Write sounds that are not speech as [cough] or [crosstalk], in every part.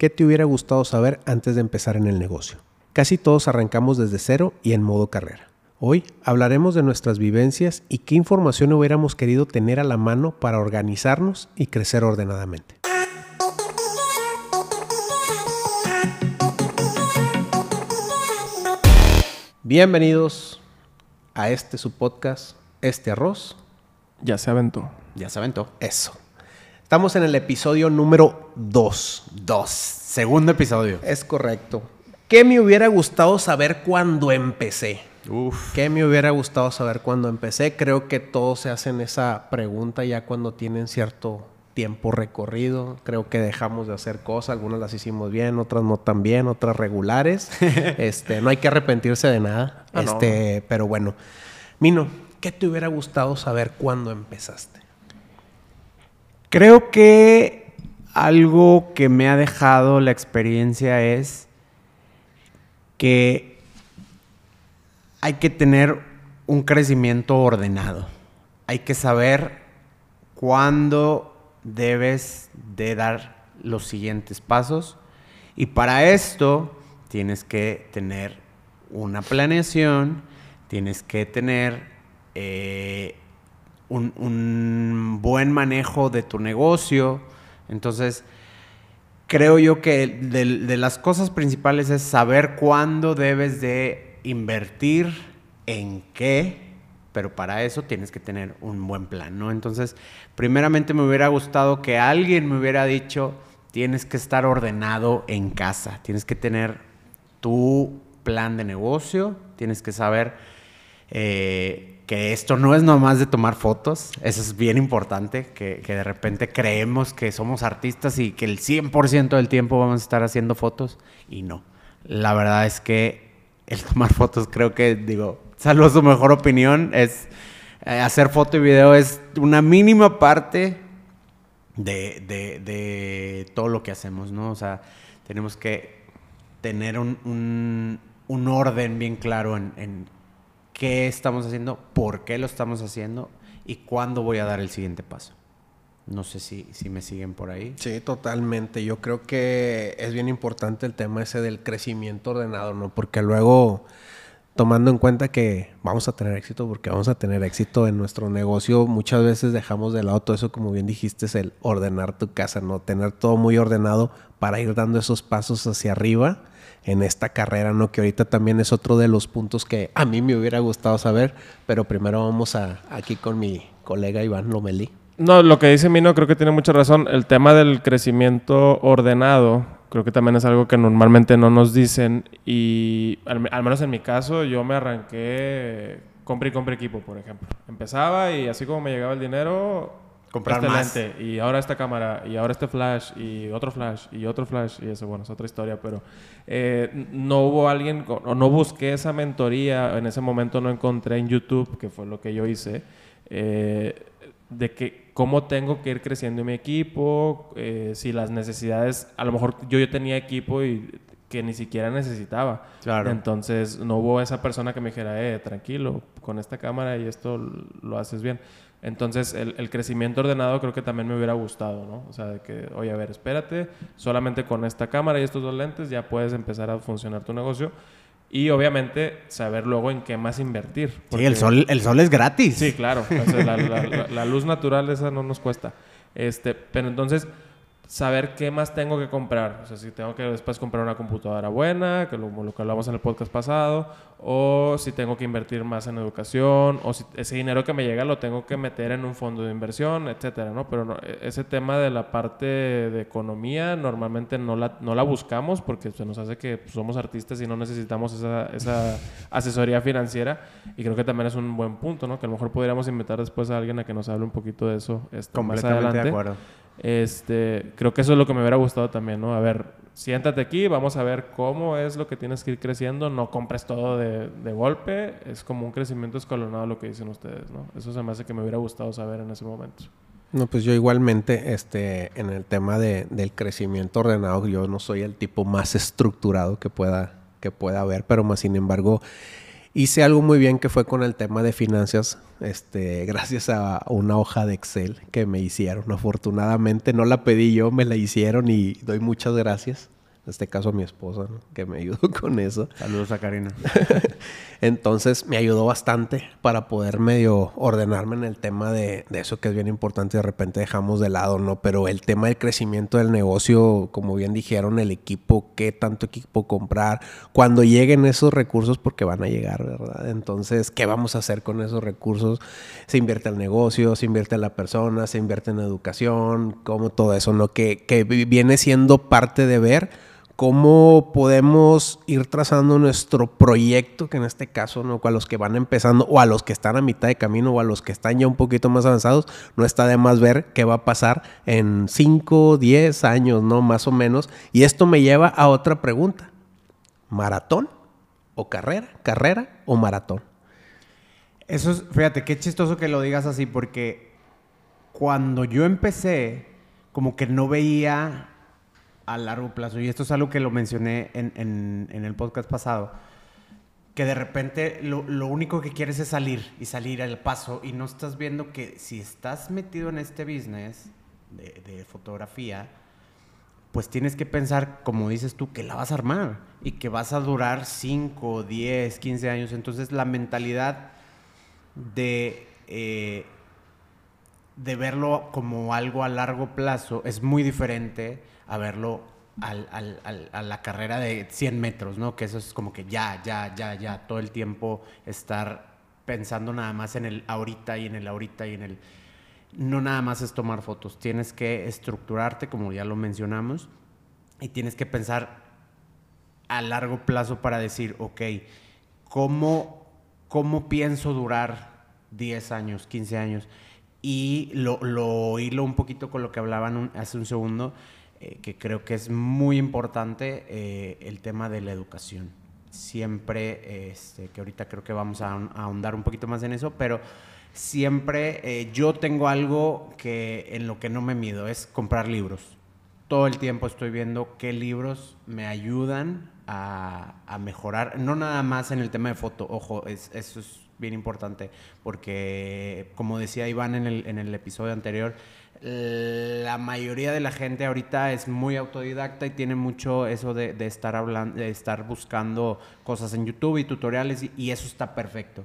¿qué te hubiera gustado saber antes de empezar en el negocio? Casi todos arrancamos desde cero y en modo carrera. Hoy hablaremos de nuestras vivencias y qué información hubiéramos querido tener a la mano para organizarnos y crecer ordenadamente. Bienvenidos a este su podcast, Este Arroz. Ya se aventó. Ya se aventó. Eso. Estamos en el episodio número 2. Dos. Segundo episodio. Es correcto. ¿Qué me hubiera gustado saber cuando empecé? Uf. ¿Qué me hubiera gustado saber cuando empecé? Creo que todos se hacen esa pregunta ya cuando tienen cierto tiempo recorrido. Creo que dejamos de hacer cosas, algunas las hicimos bien, otras no tan bien, otras regulares. [laughs] este, no hay que arrepentirse de nada. Ah, no. este, pero bueno. Mino, ¿qué te hubiera gustado saber cuando empezaste? Creo que algo que me ha dejado la experiencia es que hay que tener un crecimiento ordenado. Hay que saber cuándo debes de dar los siguientes pasos. Y para esto tienes que tener una planeación, tienes que tener eh, un, un buen manejo de tu negocio. Entonces, creo yo que de, de las cosas principales es saber cuándo debes de invertir en qué, pero para eso tienes que tener un buen plan, ¿no? Entonces, primeramente me hubiera gustado que alguien me hubiera dicho, tienes que estar ordenado en casa, tienes que tener tu plan de negocio, tienes que saber eh, que esto no es nomás de tomar fotos, eso es bien importante, que, que de repente creemos que somos artistas y que el 100% del tiempo vamos a estar haciendo fotos y no. La verdad es que el [laughs] tomar fotos creo que, digo, salvo su mejor opinión, es eh, hacer foto y video es una mínima parte de, de- de todo lo que hacemos, ¿no? O sea, tenemos que tener un, un- un orden bien claro en, en qué estamos haciendo, por qué lo estamos haciendo y cuándo voy a dar el siguiente paso. No sé si, si me siguen por ahí. Sí, totalmente. Yo creo que es bien importante el tema ese del crecimiento ordenado, ¿no? Porque luego, tomando en cuenta que vamos a tener éxito, porque vamos a tener éxito en nuestro negocio, muchas veces dejamos de lado todo eso, como bien dijiste, es el ordenar tu casa, ¿no? Tener todo muy ordenado para ir dando esos pasos hacia arriba en esta carrera, ¿no? Que ahorita también es otro de los puntos que a mí me hubiera gustado saber, pero primero vamos a, aquí con mi colega Iván Lomelí. No, lo que dice Mino creo que tiene mucha razón. El tema del crecimiento ordenado creo que también es algo que normalmente no nos dicen y al, al menos en mi caso yo me arranqué compré y compré equipo, por ejemplo. Empezaba y así como me llegaba el dinero, Comprar este más. y ahora esta cámara y ahora este flash y otro flash y otro flash y eso bueno es otra historia, pero eh, no hubo alguien o no busqué esa mentoría en ese momento no encontré en YouTube que fue lo que yo hice. eh, de que cómo tengo que ir creciendo mi equipo, eh, si las necesidades, a lo mejor yo, yo tenía equipo y que ni siquiera necesitaba. Claro. Entonces no hubo esa persona que me dijera, eh, tranquilo, con esta cámara y esto lo haces bien. Entonces el, el crecimiento ordenado creo que también me hubiera gustado, ¿no? O sea, de que, oye, a ver, espérate, solamente con esta cámara y estos dos lentes ya puedes empezar a funcionar tu negocio. Y obviamente saber luego en qué más invertir. Sí, el sol, el sol es gratis. Sí, claro. O sea, la, la- la- [laughs] la luz natural esa no nos cuesta. Este, pero entonces, saber qué más tengo que comprar. O sea, si tengo que después comprar una computadora buena, que lo, lo que hablamos en el podcast pasado, o si tengo que invertir más en educación, o si ese dinero que me llega lo tengo que meter en un fondo de inversión, etcétera, ¿no? Pero no- e- ese tema de la parte de economía normalmente no la, no la buscamos porque se nos hace que pues, somos artistas y no necesitamos esa, esa [laughs] asesoría financiera y creo que también es un buen punto, ¿no? Que a lo mejor podríamos invitar después a alguien a que nos hable un poquito de eso más Completamente adelante. de acuerdo. Este, creo que eso es lo que me hubiera gustado también, ¿no? A ver, siéntate aquí, vamos a ver cómo es lo que tienes que ir creciendo, no compres todo de, golpe, es como un crecimiento escalonado lo que dicen ustedes, ¿no? Eso se me hace que me hubiera gustado saber en ese momento. No, pues yo igualmente, este, en el tema de, del crecimiento ordenado, yo no soy el tipo más estructurado que pueda, que pueda haber, pero más sin embargo, hice algo muy bien que fue con el tema de finanzas, este, gracias a una hoja de Excel que me hicieron. Afortunadamente no la pedí yo, me la hicieron y doy muchas gracias este caso a mi esposa, que me ayudó [laughs] con eso. Saludos a Karina. [laughs] Entonces me ayudó bastante para poder medio ordenarme en el tema de, eso que es bien importante de repente dejamos de lado, ¿no? Pero el tema del crecimiento del negocio, como bien dijeron, el equipo, qué tanto equipo comprar, cuando lleguen esos recursos, porque van a llegar, ¿verdad? Entonces, ¿qué vamos a hacer con esos recursos? Se invierte el negocio, se invierte en la persona, se invierte en educación, como todo eso, ¿no? Que, que viene siendo parte de ver cómo podemos ir trazando nuestro proyecto, que en este caso, ¿no? a los que van empezando o a los que están a mitad de camino o a los que están ya un poquito más avanzados, no está de más ver qué va a pasar en 5, 10 años, ¿no? Más o menos. Y esto me lleva a otra pregunta. ¿Maratón o carrera? ¿Carrera o maratón? Eso es, fíjate, qué chistoso que lo digas así, porque cuando yo empecé, como que no veía a largo plazo, y esto es algo que lo mencioné en, el podcast pasado, que de repente lo, único que quieres es salir y salir al paso y no estás viendo que si estás metido en este business de, fotografía, pues tienes que pensar, como dices tú, que la vas a armar y que vas a durar 5, 10, 15 años. Entonces la mentalidad de, eh, de verlo como algo a largo plazo es muy diferente a verlo a la carrera de 100 metros, ¿no? Que eso es como que ya, ya, ya, ya, todo el tiempo estar pensando nada más en el ahorita y en el ahorita y en el... No nada más es tomar fotos, tienes que estructurarte, como ya lo mencionamos, y tienes que pensar a largo plazo para decir, ok, ¿cómo, cómo pienso durar 10 años, 15 años? Y lo, lo hilo un poquito con lo que hablaban hace un segundo, eh, que creo que es muy importante eh, el tema de la educación. Siempre, este, que ahorita creo que vamos a, ahondar un poquito más en eso, pero siempre eh, yo tengo algo que en lo que no me mido, es comprar libros. Todo el tiempo estoy viendo qué libros me ayudan a, a mejorar, no nada más en el tema de foto, ojo, es, eso es bien importante, porque como decía Iván en el, en el episodio anterior, la mayoría de la gente ahorita es muy autodidacta y tiene mucho eso de, estar hablando, de estar buscando cosas en YouTube y tutoriales y, eso está perfecto.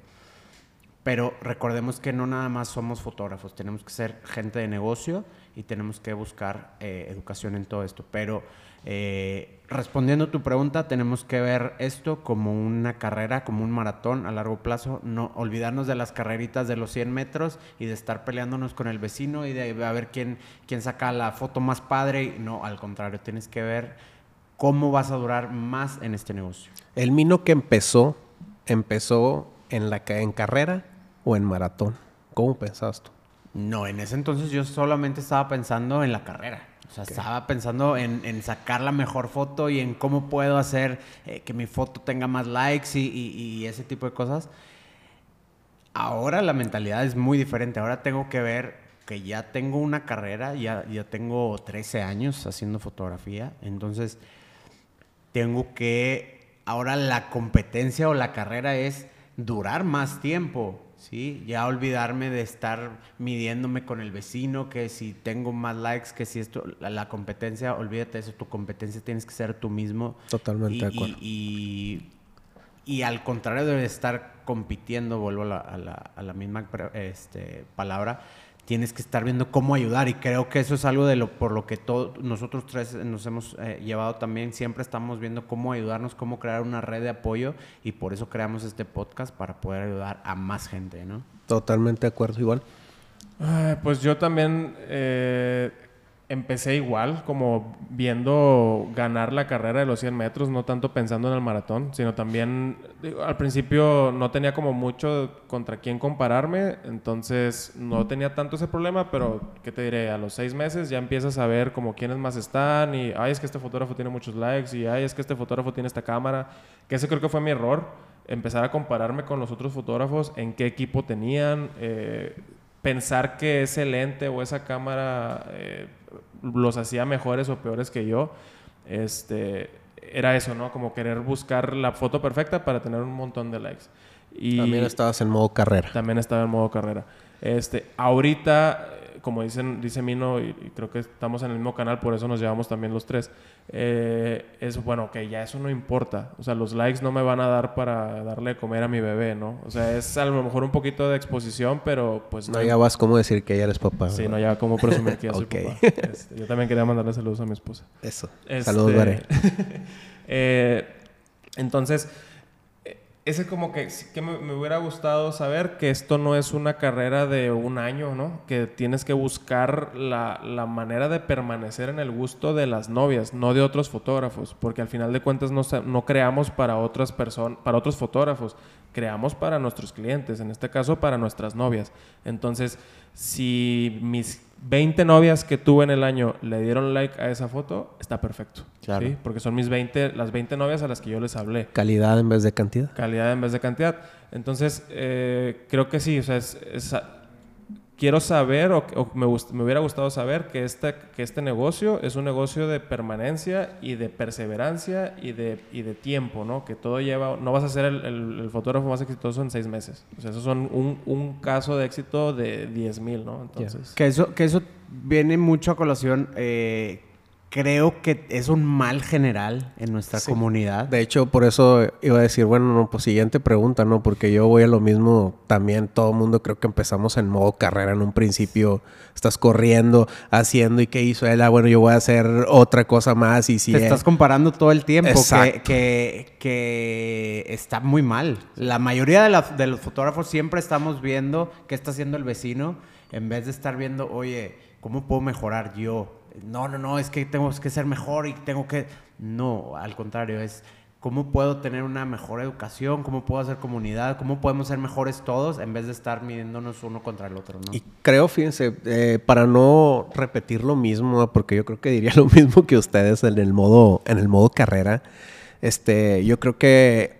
Pero recordemos que no nada más somos fotógrafos, tenemos que ser gente de negocio y tenemos que buscar eh, educación en todo esto. Pero eh, respondiendo a tu pregunta, tenemos que ver esto como una carrera, como un maratón a largo plazo, no olvidarnos de las carreritas de los 100 metros y de estar peleándonos con el vecino y de ver quién, quién saca la foto más padre. No, al contrario, tienes que ver cómo vas a durar más en este negocio. El Mino que empezó, empezó en la en carrera o en maratón. ¿Cómo pensabas tú? No, en ese entonces yo solamente estaba pensando en la carrera. O sea, estaba pensando en, sacar la mejor foto y en cómo puedo hacer eh, que mi foto tenga más likes y, ese tipo de cosas. Ahora la mentalidad es muy diferente. Ahora tengo que ver que ya tengo una carrera, ya, ya tengo 13 años haciendo fotografía. Entonces, tengo que... Ahora la competencia o la carrera es durar más tiempo. ¿Sí? Ya olvidarme de estar midiéndome con el vecino, que si tengo más likes, que si esto, la, competencia, olvídate de eso, tu competencia tienes que ser tú mismo. Totalmente y, de acuerdo. Y, y, al contrario de estar compitiendo, vuelvo a la, a la, a la misma este, palabra, tienes que estar viendo cómo ayudar y creo que eso es algo de lo por lo que todos nosotros tres nos hemos eh, llevado también. Siempre estamos viendo cómo ayudarnos cómo crear una red de apoyo y por eso creamos este podcast para poder ayudar a más gente no totalmente de acuerdo igual. Pues yo también eh, empecé igual, como viendo ganar la carrera de los 100 metros, no tanto pensando en el maratón, sino también al principio no tenía como mucho contra quién compararme, entonces no tenía tanto ese problema, pero ¿qué te diré? A los seis meses ya empiezas a ver como quiénes más están y, ay, es que este fotógrafo tiene muchos likes y, ay, es que este fotógrafo tiene esta cámara, que ese creo que fue mi error, empezar a compararme con los otros fotógrafos, en qué equipo tenían, eh, pensar que ese lente o esa cámara eh, los hacía mejores o peores que yo, este, era eso, ¿no? Como querer buscar la foto perfecta para tener un montón de likes. Y También estabas en modo carrera. También estaba en modo carrera. Este, ahorita, como dicen, dice Mino, y, y creo que estamos en el mismo canal, por eso nos llevamos también los tres, eh, es bueno, que ya eso no importa. O sea, los likes no me van a dar para darle de comer a mi bebé, ¿no? O sea, es a lo mejor un poquito de exposición, pero pues No ya vas como decir que ya eres papá. Sí, ¿verdad? no ya como presumir que ya [laughs] soy papá. Este, yo también quería mandarle saludos a mi esposa. Eso. Este, Saludos, Vare. [laughs] eh, entonces, ese como que que me, me hubiera gustado saber que esto no es una carrera de un año, ¿no? Que tienes que buscar la, la manera de permanecer en el gusto de las novias, no de otros fotógrafos, porque al final de cuentas no, no creamos para otras personas, para otros fotógrafos, creamos para nuestros clientes, en este caso para nuestras novias. Entonces, si mis 20 novias que tuve en el año le dieron like a esa foto, está perfecto. Claro. ¿sí? Porque son mis 20, las 20 novias a las que yo les hablé. Calidad en vez de cantidad. Calidad en vez de cantidad. Entonces, eh, creo que sí. O sea, es- es- quiero saber o, o me, me hubiera gustado saber que este, que este negocio es un negocio de permanencia y de perseverancia y de, y de tiempo, ¿no? Que todo lleva... No vas a ser el, el- el fotógrafo más exitoso en seis meses. O sea, eso son un, un caso de éxito de 10 mil, ¿no? Entonces... Que eso, que eso viene mucho a colación. eh, creo que es un mal general en nuestra Sí. comunidad. De hecho, por eso iba a decir, bueno, no, pues siguiente pregunta, ¿no? Porque yo voy a lo mismo también. Todo el mundo creo que empezamos en modo carrera en un principio. Estás corriendo, haciendo, ¿y qué hizo él? Ah, bueno, yo voy a hacer otra cosa más y si Te él- estás comparando todo el tiempo, que, Exacto. que, que está muy mal. La mayoría de, la- de los fotógrafos siempre estamos viendo qué está haciendo el vecino, en vez de estar viendo, oye, ¿cómo puedo mejorar yo? No, no, no, es que tengo que ser mejor y tengo que... No, al contrario, es cómo puedo tener una mejor educación, cómo puedo hacer comunidad, cómo podemos ser mejores todos, en vez de estar midiéndonos uno contra el otro, ¿no? Y creo, fíjense, eh, para no repetir lo mismo, porque yo creo que diría [laughs] lo mismo que ustedes en el modo, en el modo carrera, este, yo creo que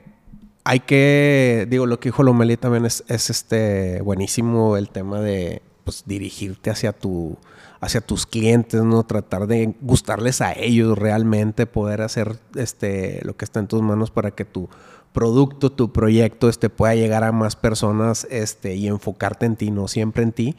hay que, digo, lo que dijo Lomeli también es, es este buenísimo el tema de pues, dirigirte hacia tu hacia tus clientes, ¿no? Tratar de gustarles a ellos realmente, poder hacer este lo que está en tus manos para que tu producto, tu proyecto este pueda llegar a más personas este y enfocarte en ti, no siempre en ti.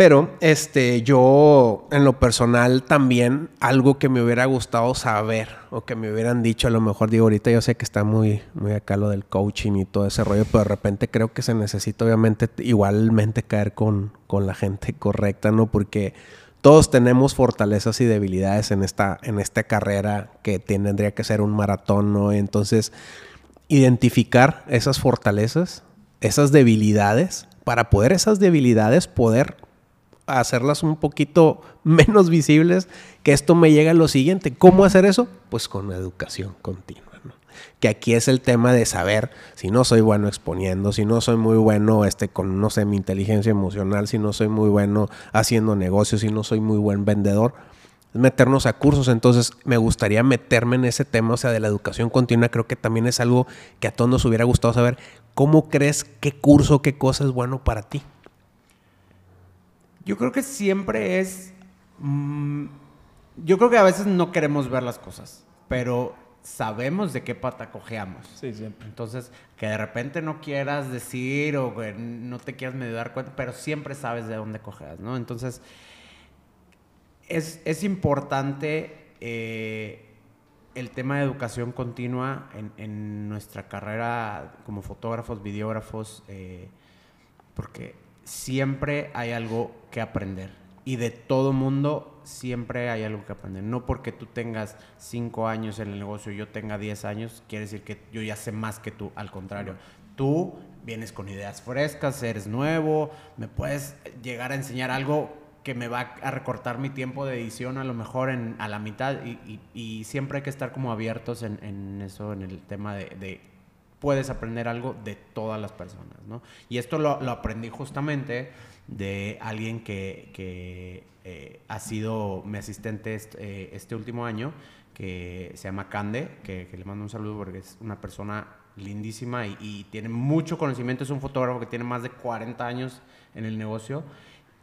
Pero este, yo en lo personal también algo que me hubiera gustado saber o que me hubieran dicho, a lo mejor digo ahorita yo sé que está muy, muy acá lo del coaching y todo ese rollo, pero de repente creo que se necesita obviamente igualmente caer con, con la gente [laughs] correcta, ¿no? Porque todos tenemos fortalezas y debilidades en esta, en esta carrera que tendría que ser un maratón, ¿no? Entonces, identificar esas fortalezas, esas debilidades, para poder esas debilidades poder hacerlas un poquito [laughs] menos visibles, que esto me llega a lo siguiente. ¿Cómo hacer eso? Pues con educación continua. ¿no? Que aquí es el tema de saber si no soy bueno exponiendo, si no soy muy bueno este, con, no sé, mi inteligencia emocional, si no soy muy bueno haciendo negocios, si no soy muy buen vendedor, meternos a cursos. Entonces, me gustaría meterme en ese tema, o sea, de la educación continua. Creo que también es algo que a todos nos hubiera gustado saber. ¿Cómo crees qué curso, qué cosa es bueno para ti? Yo creo que siempre es. mm, yo creo que a veces no queremos ver las cosas, pero sabemos de qué pata cojeamos. Sí, siempre. Entonces, que de repente no quieras decir o que no te quieras medio dar cuenta, pero siempre sabes de dónde cojeas, ¿no? Entonces, es, es importante eh, el tema de educación continua en, en nuestra carrera como fotógrafos, videógrafos, eh, porque siempre hay algo que aprender. Y de todo mundo siempre hay algo que aprender. No porque tú tengas cinco años en el negocio y yo tenga 10 años, quiere decir que yo ya sé más que tú. Al contrario, tú vienes con ideas frescas, eres nuevo, me puedes llegar a enseñar algo que me va a recortar mi tiempo de edición a lo mejor en, a la mitad y, siempre hay que estar como abiertos en, eso, en el tema de puedes aprender algo de todas las personas, ¿no? Y esto lo, aprendí justamente de alguien que, que, eh, ha sido mi asistente eh, este último año, que se llama Cande, que, le mando un saludo porque es una persona lindísima y, tiene mucho conocimiento, es un fotógrafo que tiene más de 40 años en el negocio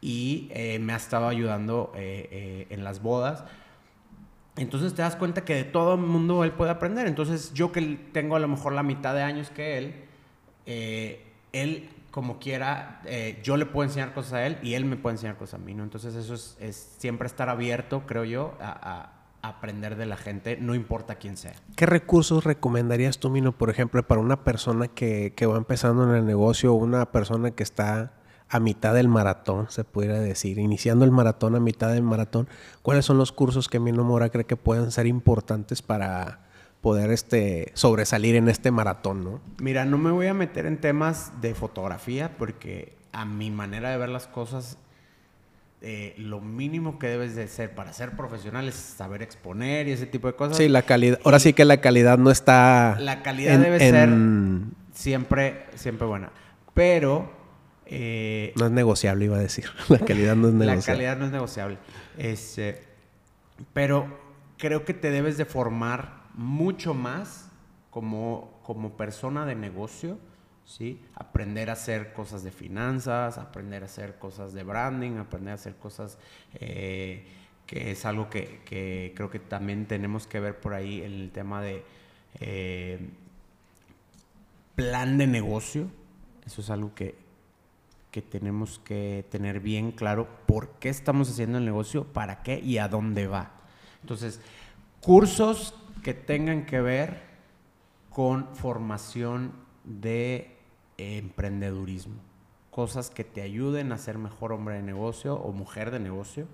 y eh, me ha estado ayudando en las bodas. Entonces te das cuenta que de todo el mundo él puede aprender. Entonces yo que tengo a lo mejor la mitad de años que él, eh, él como quiera, eh, yo le puedo enseñar cosas a él y él me puede enseñar cosas a mí, ¿no? Entonces eso es, siempre estar abierto, creo yo, a, a aprender de la gente, no importa quién sea. ¿Qué recursos recomendarías tú, Mino, por ejemplo, para una persona que, que va empezando en el negocio o una persona que está a mitad del maratón, se pudiera decir, iniciando el maratón a mitad del maratón, ¿cuáles son los cursos que Mino Mora cree que pueden ser importantes para poder este, sobresalir en este maratón, ¿no? Mira, no me voy a meter en temas de fotografía porque a mi manera de ver las cosas, eh, lo mínimo que debes de ser para ser profesional es saber exponer y ese tipo de cosas. Sí, la calidad. Ahora sí que la calidad no está. La calidad debe ser siempre, siempre buena. Pero eh, no es negociable, iba a decir. [laughs] La calidad no es negociable. La calidad no es negociable. Este, pero creo que te debes de formar mucho más como, como persona de negocio, ¿sí? Aprender a hacer cosas de finanzas, aprender a hacer cosas de branding, aprender a hacer cosas eh, que es algo que, creo que también tenemos que ver por ahí en el tema de eh, plan de negocio. Eso es algo que, que tenemos que tener bien claro por qué estamos haciendo el negocio, para qué y a dónde va. Entonces, cursos que tengan que ver con formación de emprendedurismo, cosas que te ayuden a ser mejor hombre de negocio o mujer de negocio.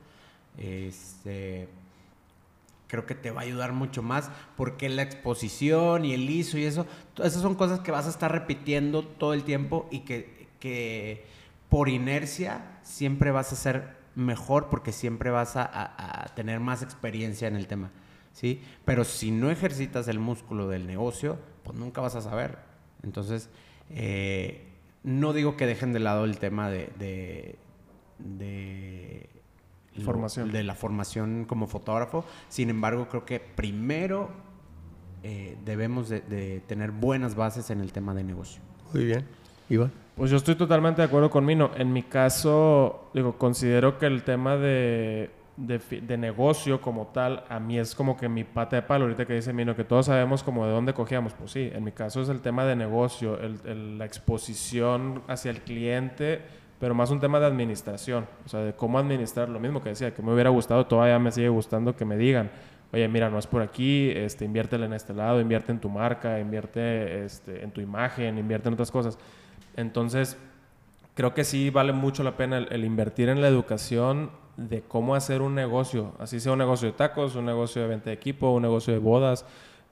Este, creo que te va a ayudar mucho más porque la exposición y el ISO y eso, esas son cosas que vas a estar repitiendo todo el tiempo y que, que por inercia siempre vas a ser mejor porque siempre vas a, tener más experiencia en el tema, ¿sí? Pero si no ejercitas el músculo del negocio, pues nunca vas a saber. Entonces, eh, no digo que dejen de lado el tema de, de, formación. de la formación como fotógrafo, sin embargo, creo que primero eh, debemos de tener buenas bases en el tema de negocio. Muy bien. Iván. Pues yo estoy totalmente de acuerdo con Mino. En mi caso, digo, considero que el tema de, de, negocio como tal, a mí es como que mi pata de palo, ahorita que dice Mino, que todos sabemos como de dónde cogíamos. Pues sí, en mi caso es el tema de negocio, la exposición hacia el cliente, pero más un tema de administración, o sea, de cómo administrar lo mismo que decía, que me hubiera gustado, todavía me sigue gustando que me digan, oye, mira, no es por aquí, este, inviértele en este lado, invierte en tu marca, invierte este, en tu imagen, invierte en otras cosas. Entonces, creo que sí vale mucho la pena el, invertir en la educación de cómo hacer un negocio, así sea un negocio de tacos, un negocio de venta de equipo, un negocio de bodas,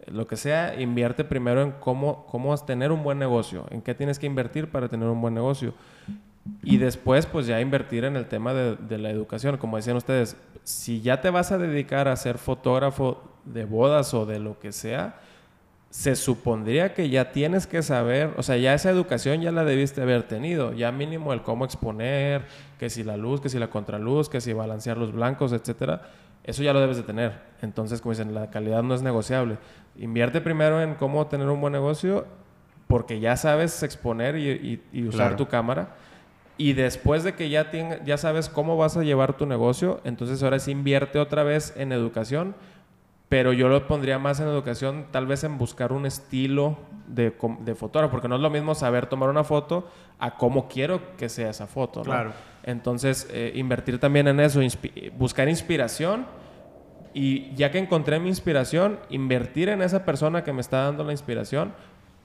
lo que sea, invierte primero en cómo, cómo tener un buen negocio, en qué tienes que invertir para tener un buen negocio. Y después, pues ya invertir en el tema de, de, la educación. Como decían ustedes, si ya te vas a dedicar a ser fotógrafo de bodas o de lo que sea, se supondría que ya tienes que saber, o sea, ya esa educación ya la debiste haber tenido, ya mínimo el cómo exponer, que si la luz, que si la contraluz, que si balancear los blancos, etcétera, eso ya lo debes de tener. Entonces, como dicen, la calidad no es negociable. Invierte primero en cómo tener un buen negocio, porque ya sabes exponer y, usar tu cámara. Y después de que ya, ya sabes cómo vas a llevar tu negocio, entonces ahora sí invierte otra vez en educación pero yo lo pondría más en educación, tal vez en buscar un estilo de, de, fotógrafo, porque no es lo mismo saber tomar una foto a cómo quiero que sea esa foto. Claro. Entonces, eh, invertir también en eso, buscar inspiración y ya que encontré mi inspiración, invertir en esa persona que me está dando la inspiración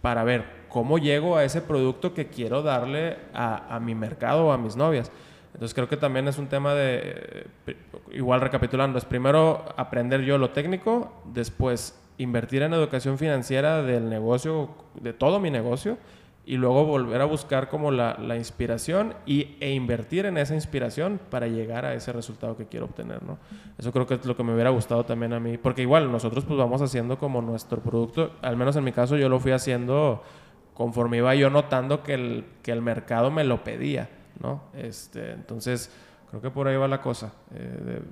para ver cómo llego a ese producto que quiero darle a, a mi mercado o a mis novias. Entonces creo que también es un tema de, igual recapitulando, es primero aprender yo lo técnico, después invertir en educación financiera del negocio, de todo mi negocio, y luego volver a buscar como la, la inspiración y, e invertir en esa inspiración para llegar a ese resultado que quiero obtener, ¿no? Eso creo que es lo que me hubiera gustado también a mí, porque igual nosotros pues vamos haciendo como nuestro producto, al menos en mi caso yo lo fui haciendo conforme iba yo notando que el, que el mercado me lo pedía. ¿No? Este, entonces, creo que por ahí va la cosa, eh,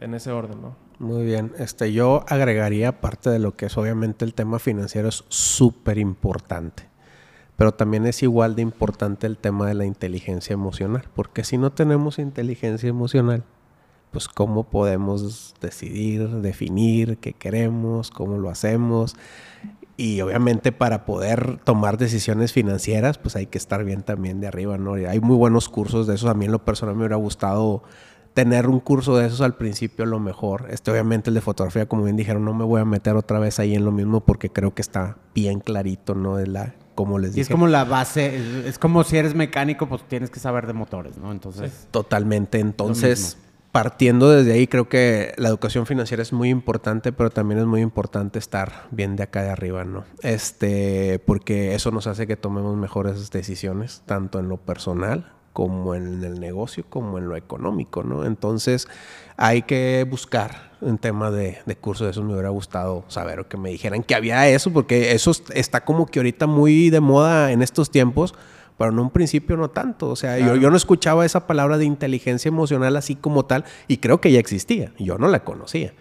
en ese orden, ¿no? Muy bien. Este, yo agregaría, parte de lo que es obviamente el tema financiero, es súper importante. Pero también es igual de importante el tema de la inteligencia emocional. Porque si no tenemos inteligencia emocional, pues cómo podemos decidir, definir qué queremos, cómo lo hacemos. Y obviamente para poder tomar decisiones financieras, pues hay que estar bien también de arriba, ¿no? Y hay muy buenos cursos de esos. A mí en lo personal me hubiera gustado tener un curso de esos al principio lo mejor. Este, obviamente el de fotografía, como bien dijeron, no me voy a meter otra vez ahí en lo mismo porque creo que está bien clarito, ¿no? Es la, como les dije. Y es como la base, es como si eres mecánico, pues tienes que saber de motores, ¿no? Entonces. Totalmente. Entonces, partiendo desde ahí, creo que la educación financiera es muy importante, pero también es muy importante estar bien de acá de arriba, ¿no? Este, porque eso nos hace que tomemos mejores decisiones, tanto en lo personal como en el negocio, como en lo económico, ¿no? Entonces hay que buscar un tema de, de curso de eso. Me hubiera gustado saber o que me dijeran que había eso, porque eso está como que ahorita muy de moda en estos tiempos, pero en un principio no tanto. O sea, yo, yo no escuchaba esa palabra de inteligencia emocional así como tal y creo que ya existía. Yo no la conocía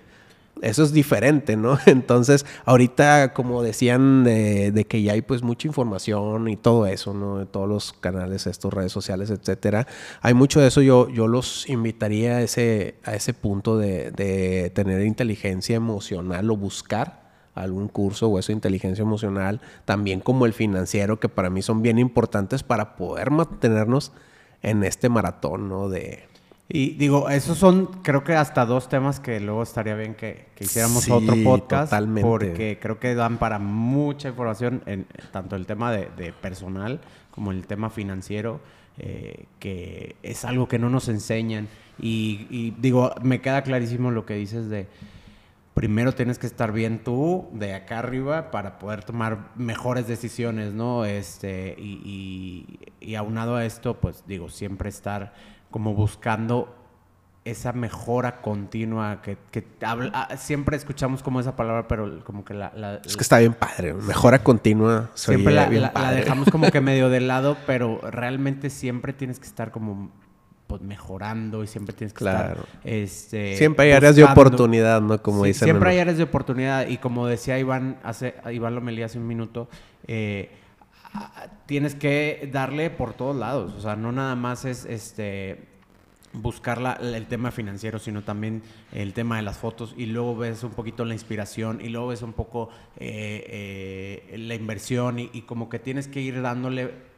eso es diferente, ¿no? [laughs] Entonces, ahorita, como decían, de, que ya hay pues mucha información y todo eso, ¿no? De todos los canales, estos redes sociales, etcétera. Hay mucho de eso. Yo, yo los invitaría a ese, a ese punto de, de tener inteligencia emocional o buscar algún curso o esa inteligencia emocional, también como el financiero, que para mí son bien importantes para poder mantenernos en este maratón, ¿no? De, y digo, esos son, creo que hasta dos temas que luego estaría bien que, hiciéramos otro podcast. Totalmente. Porque creo que dan para mucha información, en tanto el tema de, personal como el tema financiero, eh, que es algo que no nos enseñan. Y, digo, me queda clarísimo lo que dices de primero tienes que estar bien tú de acá arriba para poder tomar mejores decisiones, ¿no? Este, y, y aunado a esto, pues digo, siempre estar como buscando esa mejora continua que, ah, siempre escuchamos como esa palabra, pero como que la... es que está bien padre, mejora continua. Siempre la, dejamos como que [laughs] medio de lado, pero realmente siempre tienes que estar como pues, mejorando y siempre tienes que estar... Este, siempre hay áreas de oportunidad, ¿no? Como dicen. Siempre hay áreas de oportunidad y como decía Iván, hace, Iván Lomelí hace un minuto, eh, tienes que darle por todos lados. O sea, no nada más es este buscar el tema financiero, sino también el tema de las fotos y luego ves un poquito la inspiración y luego ves un poco eh, eh, la inversión y, como que tienes que ir dándole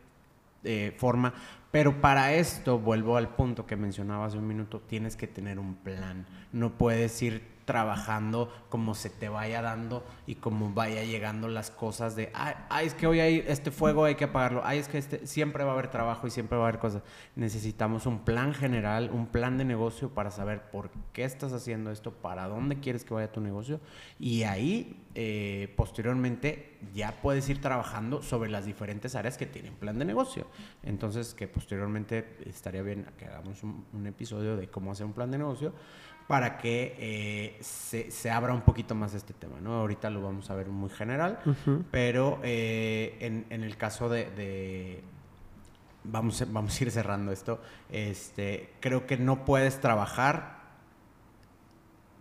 eh, forma. Pero para esto, vuelvo al punto que mencionaba hace un minuto, tienes que tener un plan. No puedes ir trabajando como se te vaya dando y como vaya llegando las cosas de, ay, es que hoy hay este fuego, hay que apagarlo, ay, es que este, siempre va a haber trabajo y siempre va a haber cosas. Necesitamos un plan general, un plan de negocio para saber por qué estás haciendo esto, para dónde quieres que vaya tu negocio y ahí eh, posteriormente ya puedes ir trabajando sobre las diferentes áreas que tienen plan de negocio. Entonces, que posteriormente estaría bien que hagamos un, un episodio de cómo hacer un plan de negocio para que eh, se, abra un poquito más este tema, ¿no? Ahorita lo vamos a ver muy general, pero eh, en, el caso de, vamos, vamos a ir cerrando esto, este, creo que no puedes trabajar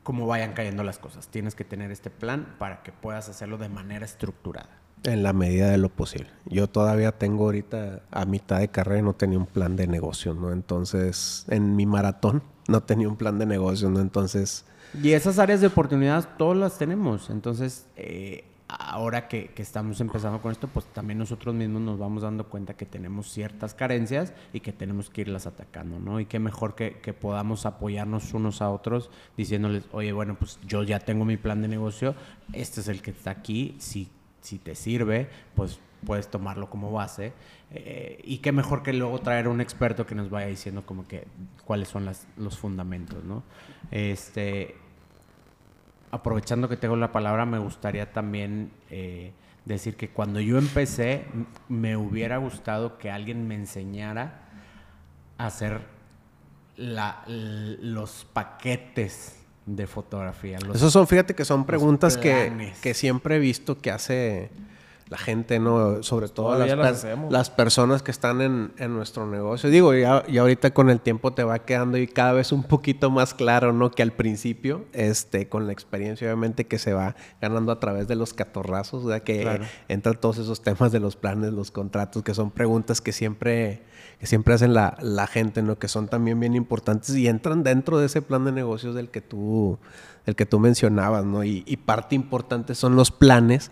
como vayan cayendo las cosas. Tienes que tener este plan para que puedas hacerlo de manera estructurada. En la medida de lo posible. Yo todavía tengo ahorita a mitad de carrera y no tenía un plan de negocio, ¿no? Entonces, en mi maratón no tenía un plan de negocio, ¿no? Entonces... Y esas áreas de oportunidad todas las tenemos. Entonces, eh, ahora que, estamos empezando con esto, pues también nosotros mismos nos vamos dando cuenta que tenemos ciertas carencias y que tenemos que irlas atacando, ¿no? Y qué mejor que, que podamos apoyarnos unos a otros diciéndoles, oye, bueno, pues yo ya tengo mi plan de negocio, este es el que está aquí, si si te sirve, pues puedes tomarlo como base. Eh, y qué mejor que luego traer un experto que nos vaya diciendo como que cuáles son las, los fundamentos, ¿no? Este, aprovechando que tengo la palabra, me gustaría también eh, decir que cuando yo empecé, me hubiera gustado que alguien me enseñara a hacer la, los paquetes de fotografía. Esos son, fíjate que son preguntas que, que, siempre he visto que hace la gente, ¿no? Sobre todo las, las, personas que están en, en nuestro negocio. Digo, ya, y ahorita con el tiempo te va quedando y cada vez un poquito más claro, ¿no? Que al principio, este, con la experiencia obviamente que se va ganando a través de los catorrazos, ¿verdad? Que entran todos esos temas de los planes, los contratos, que son preguntas que siempre que siempre hacen la, la, gente, ¿no? Que son también bien importantes y entran dentro de ese plan de negocios del que tú, del que tú mencionabas, ¿no? Y, y parte importante son los planes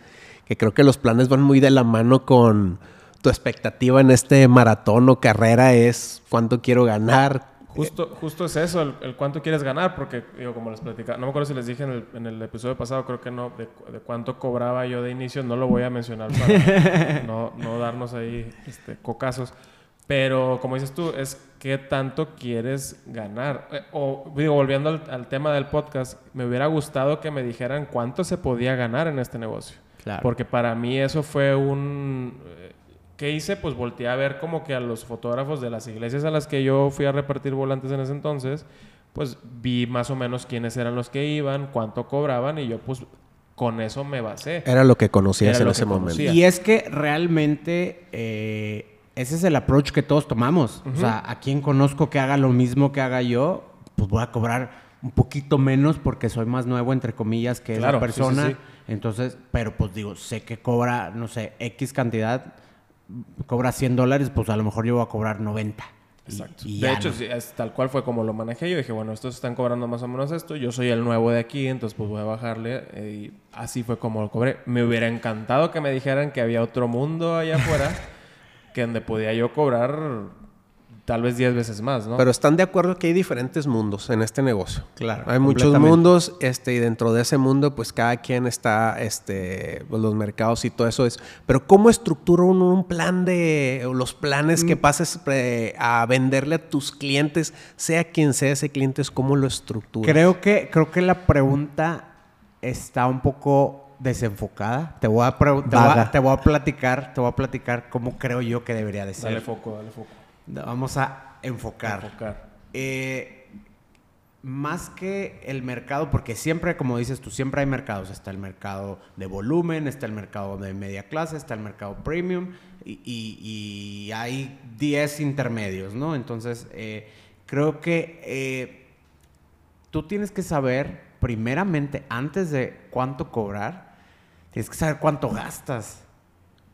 que creo que los planes van muy de la mano con tu expectativa en este maratón o carrera es cuánto quiero ganar. Justo, justo es eso, el, cuánto quieres ganar, porque, digo, como les platicaba, no me acuerdo si les dije en el, en el episodio pasado, creo que no, de, de, cuánto cobraba yo de inicio, no lo voy a mencionar para [laughs] no, no, darnos ahí este, cocazos. Pero como dices tú, es qué tanto quieres ganar. Eh, o digo, volviendo al, al, tema del podcast, me hubiera gustado que me dijeran cuánto se podía ganar en este negocio. Claro. Porque para mí eso fue un... Eh, ¿Qué hice? Pues volteé a ver como que a los fotógrafos de las iglesias a las que yo fui a repartir volantes en ese entonces, pues vi más o menos quiénes eran los que iban, cuánto cobraban y yo pues con eso me basé. Era lo que conocías en ese momento. Y es que realmente... Eh ese es el approach que todos tomamos. O sea, a quien conozco que haga lo mismo que haga yo, pues voy a cobrar un poquito menos porque soy más nuevo, entre comillas, que la persona. Entonces, pero pues digo, sé que cobra, no sé, X cantidad, cobra 100 dólares, pues a lo mejor yo voy a cobrar 90. Exacto. de hecho, es, tal cual fue como lo manejé. Yo dije, bueno, estos están cobrando más o menos esto. Yo soy el nuevo de aquí, entonces pues voy a bajarle. Eh, y así fue como lo cobré. Me hubiera encantado que me dijeran que había otro mundo allá afuera. [laughs] que donde podía yo cobrar tal vez 10 veces más, ¿no? Pero están de acuerdo que hay diferentes mundos en este negocio. Claro. Hay muchos mundos, este, y dentro de ese mundo, pues cada quien está, este, pues, los mercados y todo eso es. Pero ¿cómo estructura uno un plan de, los planes que mm. pases eh, a venderle a tus clientes, sea quien sea ese cliente, es cómo lo estructura? Creo que, creo que la pregunta está un poco desenfocada. Te voy, a te, voy a, platicar, te voy a platicar cómo creo yo que debería de ser. Dale foco, dale foco. Vamos a enfocar. Eh, más que el mercado, porque siempre, como dices tú, siempre hay mercados. Está el mercado de volumen, está el mercado de media clase, está el mercado premium y, hay 10 intermedios, ¿no? Entonces, eh, creo que eh, tú tienes que saber, primeramente, antes de cuánto cobrar, tienes que saber cuánto gastas,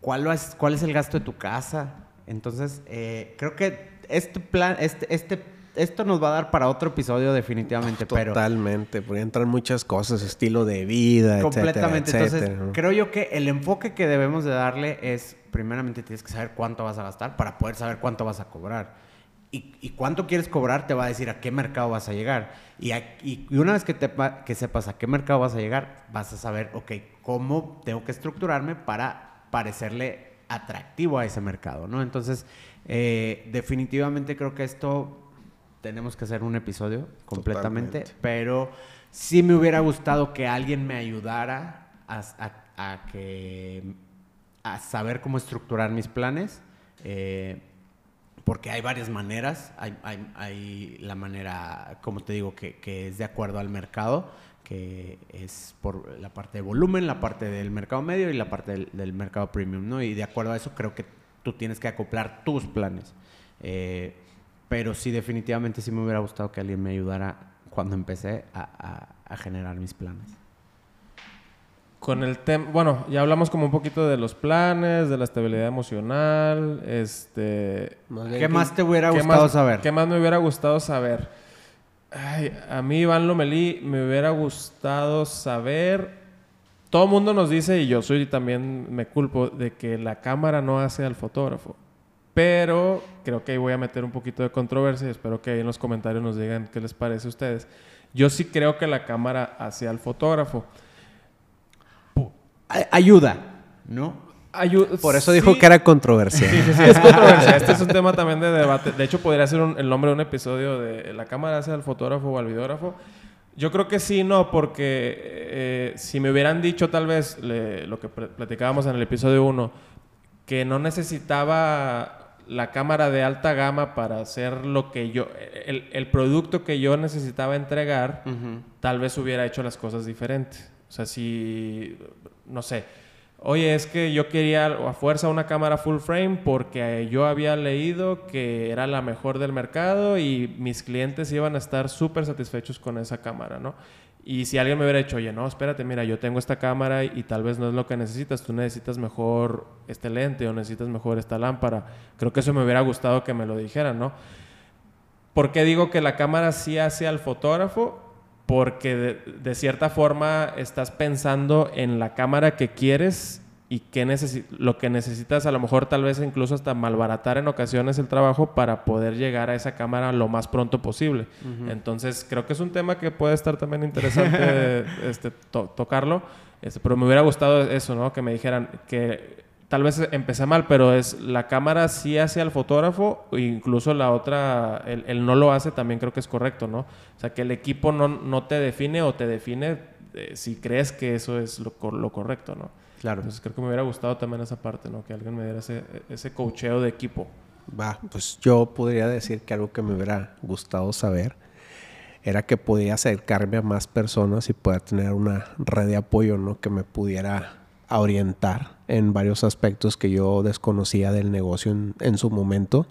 cuál es, cuál es el gasto de tu casa. Entonces, eh, creo que este plan, este, este, esto nos va a dar para otro episodio definitivamente. Totalmente, pero... entrar muchas cosas, estilo de vida, Completamente. Entonces, creo yo que el enfoque que debemos de darle es, primeramente tienes que saber cuánto vas a gastar para poder saber cuánto vas a cobrar. Y, cuánto quieres cobrar te va a decir a qué mercado vas a llegar. Y, y una vez que, te, que sepas a qué mercado vas a llegar, vas a saber, ok, cómo tengo que estructurarme para parecerle atractivo a ese mercado, ¿no? Entonces, eh, definitivamente creo que esto tenemos que hacer un episodio completamente, pero sí me hubiera gustado que alguien me ayudara a, que, a saber cómo estructurar mis planes. Eh, porque hay varias maneras. Hay, hay, hay, la manera, como te digo, que, que, es de acuerdo al mercado que es por la parte de volumen, la parte del mercado medio y la parte del, mercado premium, ¿no? Y de acuerdo a eso creo que tú tienes que acoplar tus planes. Eh, pero sí, definitivamente sí me hubiera gustado que alguien me ayudara cuando empecé a, generar mis planes. Con el tema, bueno, ya hablamos como un poquito de los planes, de la estabilidad emocional, este... ¿Qué más te hubiera gustado saber? ¿Qué más me hubiera gustado saber? A mí, Iván Lomelí, me hubiera gustado saber. Todo mundo nos dice, y yo soy también me culpo, de que la cámara no hace al fotógrafo. Pero creo que ahí voy a meter un poquito de controversia y espero que ahí en los comentarios nos digan qué les parece a ustedes. Yo sí creo que la cámara hace al fotógrafo. Ayuda, ¿no? Por eso dijo que era controversia. Sí, sí, sí, es controversia. Este es un tema también de debate. De hecho, podría ser el nombre de un episodio de la cámara hace al fotógrafo o al videógrafo. Yo creo que sí, no, porque eh, si me hubieran dicho tal vez lo que platicábamos en el episodio 1, que no necesitaba la cámara de alta gama para hacer lo que yo, el, producto que yo necesitaba entregar, tal vez hubiera hecho las cosas diferentes. O sea, si, no sé, Oye, es que yo quería a fuerza una cámara full frame porque yo había leído que era la mejor del mercado y mis clientes iban a estar súper satisfechos con esa cámara, ¿no? Y si alguien me hubiera dicho, oye, no, espérate, mira, yo tengo esta cámara y, tal vez no es lo que necesitas, tú necesitas mejor este lente o necesitas mejor esta lámpara, creo que eso me hubiera gustado que me lo dijeran, ¿no? ¿Por qué digo que la cámara sí hace al fotógrafo? Porque de, cierta forma estás pensando en la cámara que quieres y necesi- lo que necesitas a lo mejor tal vez incluso hasta malbaratar en ocasiones el trabajo para poder llegar a esa cámara lo más pronto posible. Entonces creo que es un tema que puede estar también interesante [laughs] este, to- tocarlo, este, pero me hubiera gustado eso, ¿no? Que me dijeran que tal vez empecé mal, pero es la cámara sí hace al fotógrafo, e incluso la otra, el, el no lo hace también creo que es correcto, ¿no? O sea, que el equipo no, no te define o te define eh, si crees que eso es lo, lo correcto, ¿no? Claro. Entonces creo que me hubiera gustado también esa parte, ¿no? Que alguien me diera ese, ese coacheo de equipo. Va, pues yo podría decir que algo que me hubiera gustado saber era que podía acercarme a más personas y poder tener una red de apoyo, ¿no? Que me pudiera orientar en varios aspectos que yo desconocía del negocio en, en su momento.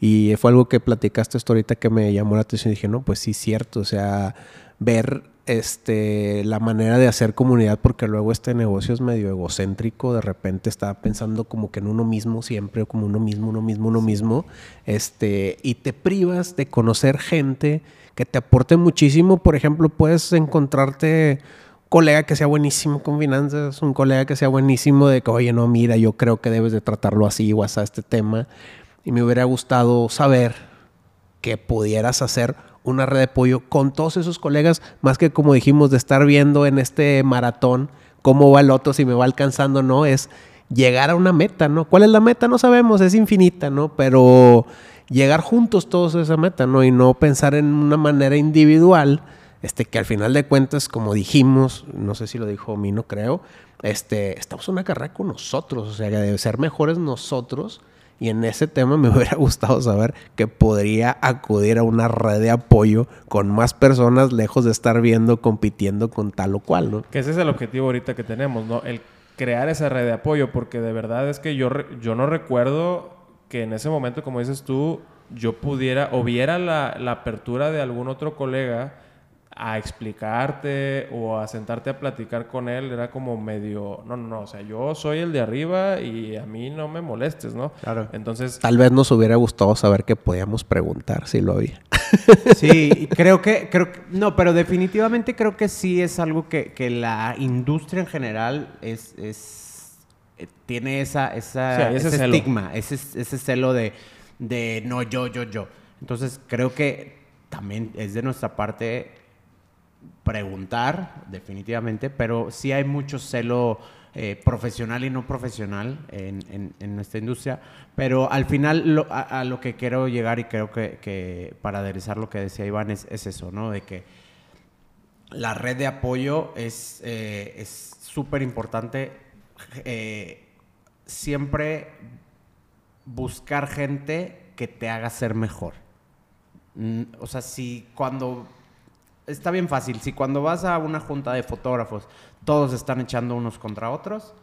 Y fue algo que platicaste esto ahorita que me llamó la atención y dije, no, pues sí, cierto, o sea, ver este la manera de hacer comunidad porque luego este negocio es medio egocéntrico de repente está pensando como que en uno mismo siempre como uno mismo uno mismo uno mismo este y te privas de conocer gente que te aporte muchísimo por ejemplo puedes encontrarte colega que sea buenísimo con finanzas un colega que sea buenísimo de que oye no mira yo creo que debes de tratarlo así o hasta este tema y me hubiera gustado saber que pudieras hacer una red de apoyo con todos esos colegas, más que como dijimos, de estar viendo en este maratón cómo va el otro, si me va alcanzando no, es llegar a una meta, ¿no? ¿Cuál es la meta? No sabemos, es infinita, ¿no? Pero llegar juntos todos a esa meta, ¿no? Y no pensar en una manera individual, este, que al final de cuentas, como dijimos, no sé si lo dijo Mino, creo, este, estamos en una carrera con nosotros, o sea, de ser mejores nosotros y en ese tema me [laughs] hubiera gustado saber que podría acudir a una red de apoyo con más personas lejos de estar viendo, compitiendo con tal o cual, ¿no? Que ese es el objetivo ahorita que tenemos, ¿no? El crear esa red de apoyo, porque de verdad es que yo, yo no recuerdo que en ese momento, como dices tú, yo pudiera o viera la, la apertura de algún otro colega a explicarte o a sentarte a platicar con él, era como medio, no, no, no, o sea, yo soy el de arriba y a mí no me molestes, ¿no? Claro. Entonces, Tal vez nos hubiera gustado saber que podíamos preguntar si lo había. [laughs] Sí, [laughs] y creo que, creo que, no, pero definitivamente creo que sí es algo que, que la industria en general es, es eh, tiene esa, esa Sí, ese ese, celo. estigma, ese, ese celo de, de no yo, yo, yo. Entonces creo que también es de nuestra parte preguntar, definitivamente, pero sí hay mucho celo eh, profesional y no profesional en, en- en nuestra industria. Pero al final lo- a, lo que quiero llegar y creo que, que para aderezar lo que decía Iván es, es eso, ¿no? De que la red de apoyo es eh, súper importante. eh, siempre buscar gente que te haga ser mejor. Mm, O sea, si cuando... Está bien fácil, si cuando vas a una junta de fotógrafos todos están echando unos contra otros,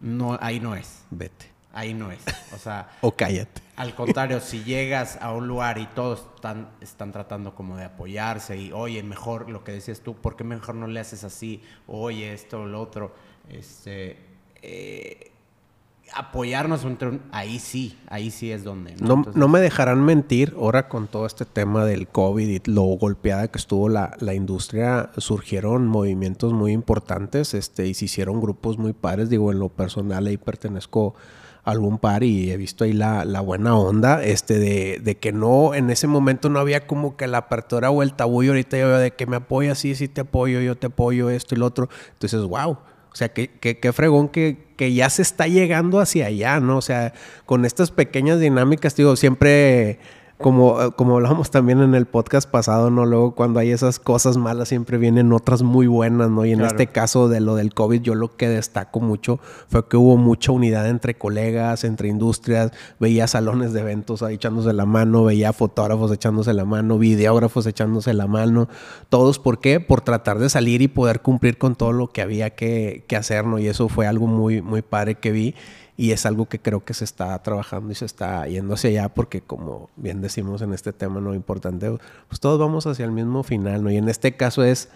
no, ahí no es, Vete. ahí no es. O sea, [laughs] O cállate. al contrario, si llegas a un lugar y todos están, están tratando como de apoyarse y, oye, mejor lo que decías tú, ¿por qué mejor no le haces así? Oye, esto o lo otro. Este, eh, apoyarnos entre un- ahí sí, ahí sí es donde. No, Entonces, no me dejarán mentir, ahora con todo este tema del COVID y lo golpeada que estuvo la, la industria, surgieron movimientos muy importantes este, y se hicieron grupos muy pares. Digo, en lo personal ahí pertenezco a algún par y he visto ahí la, la buena onda este, de, de que no, en ese momento no había como que la apertura o el tabú y ahorita yo veo de que me apoya, sí, sí te apoyo, yo te apoyo, esto y lo otro. Entonces, wow. O sea, qué, qué, qué fregón que, que ya se está llegando hacia allá, ¿no? O sea, con estas pequeñas dinámicas, digo, siempre, como, eh, como hablamos también en el podcast pasado, ¿no? Luego cuando hay esas cosas malas, siempre vienen otras muy buenas, ¿no? Y en Claro. este caso de lo del COVID, yo lo que destaco mucho fue que hubo mucha unidad entre colegas, entre industrias, veía salones de eventos ahí echándose la mano, veía fotógrafos echándose la mano, videógrafos echándose la mano, todos, ¿por qué? Por tratar de salir y poder cumplir con todo lo que había que, que hacer, ¿no? Y eso fue algo muy, muy padre que vi y es algo que creo que se está trabajando y se está yendo hacia allá porque como bien decimos en este tema no importante, pues todos vamos hacia el mismo final, ¿no? Y en este caso es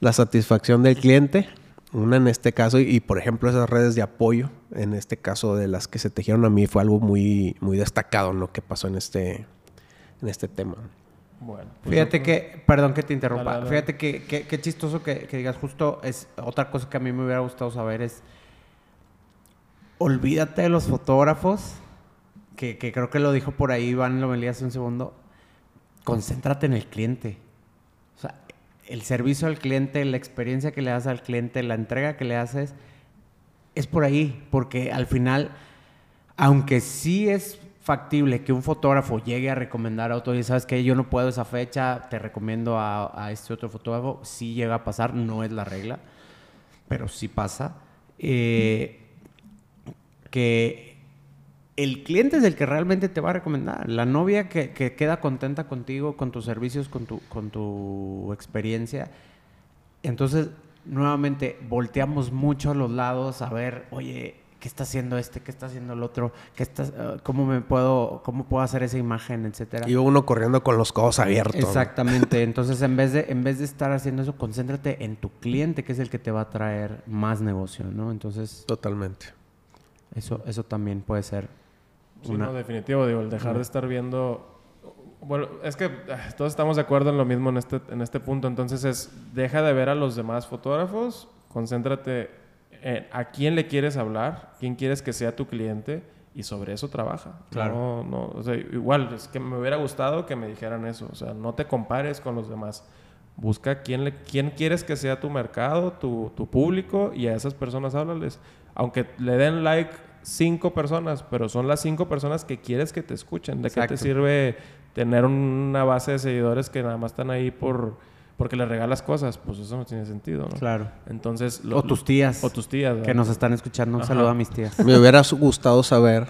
la satisfacción del cliente, una en este caso, y, y, por ejemplo esas redes de apoyo, en este caso de las que se tejieron a mí, fue algo muy, muy destacado, ¿no? Que pasó en este, en este tema. bueno. pues Fíjate yo- que, perdón que te interrumpa, Dale, dale. fíjate que, que- que chistoso que, que digas justo, es otra cosa que a mí me hubiera gustado saber es olvídate de los fotógrafos, que, creo que lo dijo por ahí Iván Lomelí hace un segundo. Concéntrate en el cliente. O sea, el servicio al cliente, la experiencia que le das al cliente, la entrega que le haces, es por ahí, porque al final, aunque sí es factible que un fotógrafo llegue a recomendar a otro y sabes que yo no puedo esa fecha, te recomiendo a, a este otro fotógrafo, sí llega a pasar, no es la regla, pero sí pasa. Eh, que el cliente es el que realmente te va a recomendar. La novia que, que queda contenta contigo, con tus servicios, con tu, con tu experiencia. Entonces, nuevamente, volteamos mucho a los lados a ver, oye, ¿qué está haciendo este? ¿Qué está haciendo el otro? ¿Qué está, uh, ¿Cómo me puedo, cómo puedo hacer esa imagen, etcétera? Y uno corriendo con los codos abiertos. Exactamente. Entonces, en vez, de, en vez de estar haciendo eso, concéntrate en tu cliente, que es el que te va a traer más negocio, ¿no? Entonces, Totalmente. Eso, eso también puede ser Sí, una... no, definitivo, digo, el dejar de estar viendo... Bueno, es que ah, todos estamos de acuerdo en lo mismo en este, en este punto, entonces es, deja de ver a los demás fotógrafos, concéntrate en a quién le quieres hablar, quién quieres que sea tu cliente y sobre eso trabaja. Claro. No, no, o sea, igual, es que me hubiera gustado que me dijeran eso, o sea, no te compares con los demás. Busca quién, le, quién quieres que sea tu mercado, tu, tu público y a esas personas háblales. Aunque le den like cinco personas, pero son las cinco personas que quieres que te escuchen. ¿De qué te sirve tener una base de seguidores que nada más están ahí por porque les regalas cosas? Pues eso no tiene sentido, ¿no? Claro. Entonces... lo- O tus tías. O tus tías. que nos están escuchando. Un Ajá. saludo a mis tías. Me hubiera gustado saber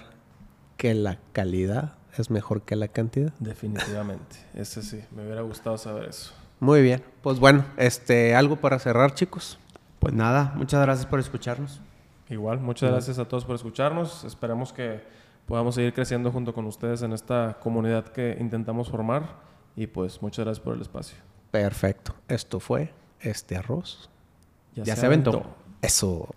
que la calidad es mejor que la cantidad. Definitivamente. Ese sí. Me hubiera gustado saber eso. Muy bien. Pues bueno, este, algo para cerrar, chicos. Pues nada, muchas gracias por escucharnos. Igual, muchas gracias a todos por escucharnos. Esperemos que podamos seguir creciendo junto con ustedes en esta comunidad que intentamos formar. Y pues muchas gracias por el espacio. Perfecto. Esto fue este arroz. Ya se aventó. Eso.